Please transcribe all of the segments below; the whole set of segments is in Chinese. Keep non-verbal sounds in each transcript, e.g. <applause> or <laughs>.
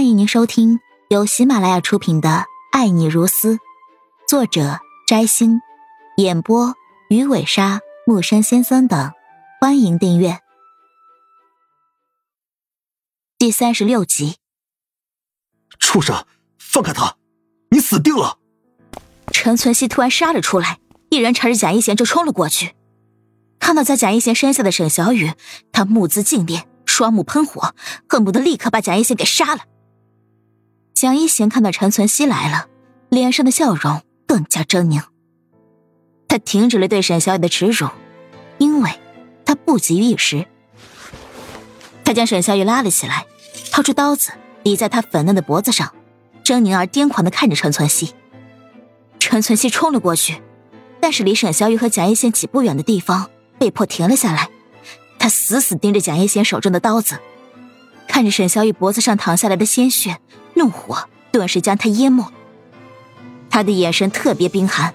欢迎您收听由喜马拉雅出品的《爱你如斯》，作者摘星，演播鱼尾鲨、木山先生等。欢迎订阅第三十六集。畜生，放开他！你死定了！陈存希突然杀了出来，一人朝着贾一贤就冲了过去。看到在贾一贤身下的沈小雨，他目眦尽裂，双目喷火，恨不得立刻把贾一贤给杀了。蒋一贤看到陈存希来了，脸上的笑容更加狰狞。他停止了对沈小雨的耻辱，因为他不急于一时。他将沈小雨拉了起来，掏出刀子抵在他粉嫩的脖子上，狰狞而癫狂的看着陈存希。陈存希冲了过去，但是离沈小雨和蒋一贤几步远的地方，被迫停了下来。他死死盯着蒋一贤手中的刀子，看着沈小雨脖子上淌下来的鲜血。怒火顿时将他淹没，他的眼神特别冰寒。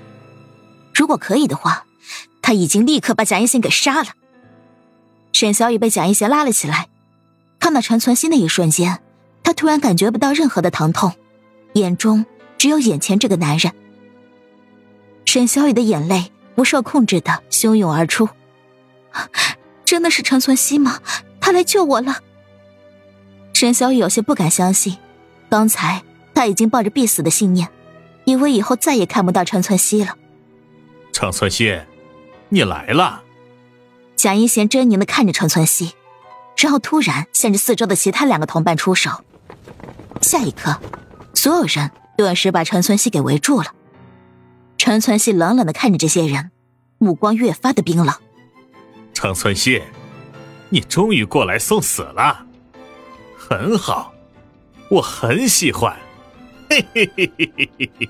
如果可以的话，他已经立刻把蒋一贤给杀了。沈小雨被蒋一贤拉了起来，看到陈存希那一瞬间，他突然感觉不到任何的疼痛，眼中只有眼前这个男人。沈小雨的眼泪不受控制的汹涌而出，真的是陈存希吗？他来救我了。沈小雨有些不敢相信。刚才他已经抱着必死的信念，以为以后再也看不到陈存希了。陈存希，你来了。蒋一贤狰狞的看着陈存希，然后突然向着四周的其他两个同伴出手。下一刻，所有人顿时把陈存希给围住了。陈存希冷冷的看着这些人，目光越发的冰冷。陈存希，你终于过来送死了，很好。我很喜欢，嘿嘿嘿嘿嘿嘿嘿。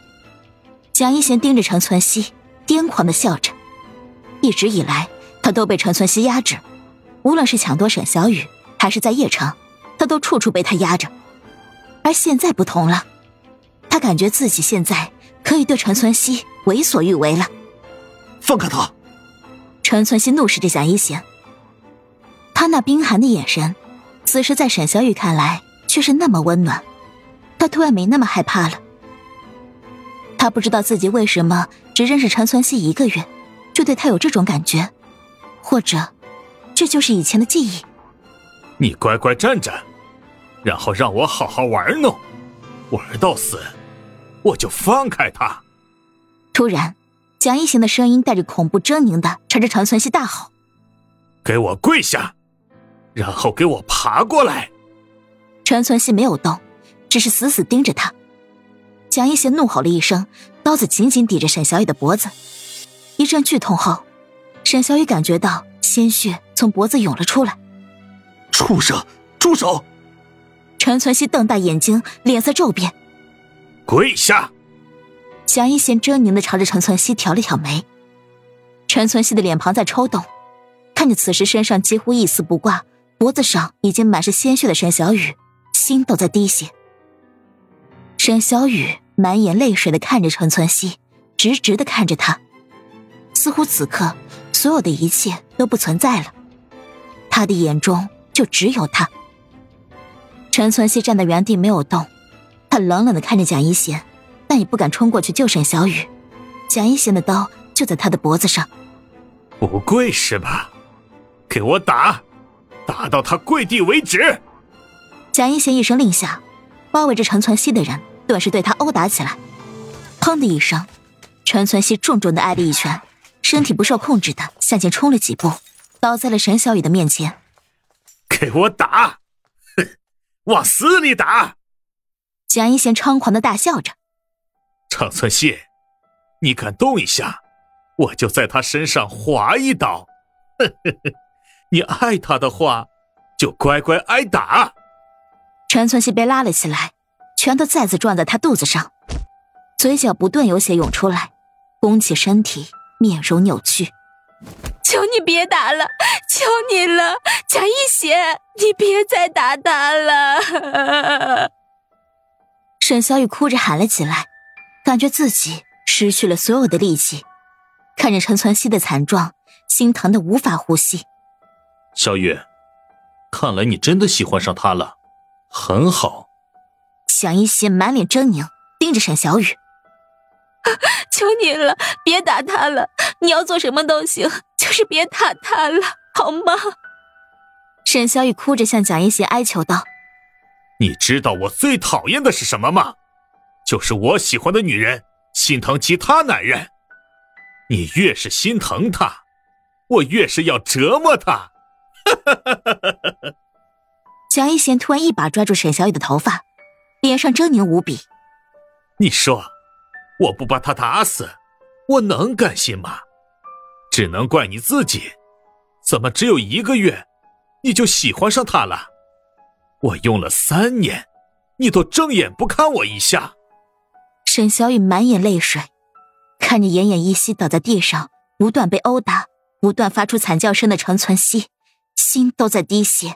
蒋一贤盯着陈存希，癫狂的笑着。一直以来，他都被陈存希压制，无论是抢夺沈小雨，还是在叶城，他都处处被他压着。而现在不同了，他感觉自己现在可以对陈存希为所欲为了。放开他！陈存希怒视着蒋一贤，他那冰寒的眼神，此时在沈小雨看来。却是那么温暖，他突然没那么害怕了。他不知道自己为什么只认识陈存希一个月，就对他有这种感觉，或者，这就是以前的记忆。你乖乖站着，然后让我好好玩弄，玩到死，我就放开他。突然，蒋一行的声音带着恐怖狰狞的朝着陈存希大吼：“给我跪下，然后给我爬过来。”陈存希没有动，只是死死盯着他。蒋一贤怒吼了一声，刀子紧紧抵着沈小雨的脖子。一阵剧痛后，沈小雨感觉到鲜血从脖子涌了出来。畜生，住手！陈存希瞪大眼睛，脸色骤变。跪下！蒋一贤狰狞的朝着陈存希挑了挑眉。陈存希的脸庞在抽动，看着此时身上几乎一丝不挂、脖子上已经满是鲜血的沈小雨。心都在滴血。沈小雨满眼泪水的看着陈存希，直直的看着他，似乎此刻所有的一切都不存在了，他的眼中就只有他。陈存希站在原地没有动，他冷冷的看着蒋一贤，但也不敢冲过去救沈小雨。蒋一贤的刀就在他的脖子上，不跪是吧？给我打，打到他跪地为止。蒋一贤一声令下，包围着陈存希的人顿时对他殴打起来。砰的一声，陈存希重重的挨了一拳，身体不受控制的向前冲了几步，倒在了沈小雨的面前。给我打！哼，<laughs> 往死里打！蒋一贤猖狂的大笑着。陈存希，你敢动一下，我就在他身上划一刀。呵呵呵，你爱他的话，就乖乖挨打。陈存希被拉了起来，拳头再次撞在他肚子上，嘴角不断有血涌出来，弓起身体，面容扭曲。求你别打了，求你了，蒋一贤，你别再打他了！<laughs> 沈小雨哭着喊了起来，感觉自己失去了所有的力气，看着陈存希的惨状，心疼的无法呼吸。小雨，看来你真的喜欢上他了。很好，蒋一贤满脸狰狞，盯着沈小雨：“ <laughs> 求你了，别打他了！你要做什么都行，就是别打他了，好吗？”沈小雨哭着向蒋一贤哀求道：“你知道我最讨厌的是什么吗？就是我喜欢的女人心疼其他男人。你越是心疼她，我越是要折磨她。<laughs> ”蒋一贤突然一把抓住沈小雨的头发，脸上狰狞无比。你说，我不把他打死，我能甘心吗？只能怪你自己，怎么只有一个月，你就喜欢上他了？我用了三年，你都正眼不看我一下。沈小雨满眼泪水，看着奄奄一息倒在地上，不断被殴打，不断发出惨叫声的程存希，心都在滴血。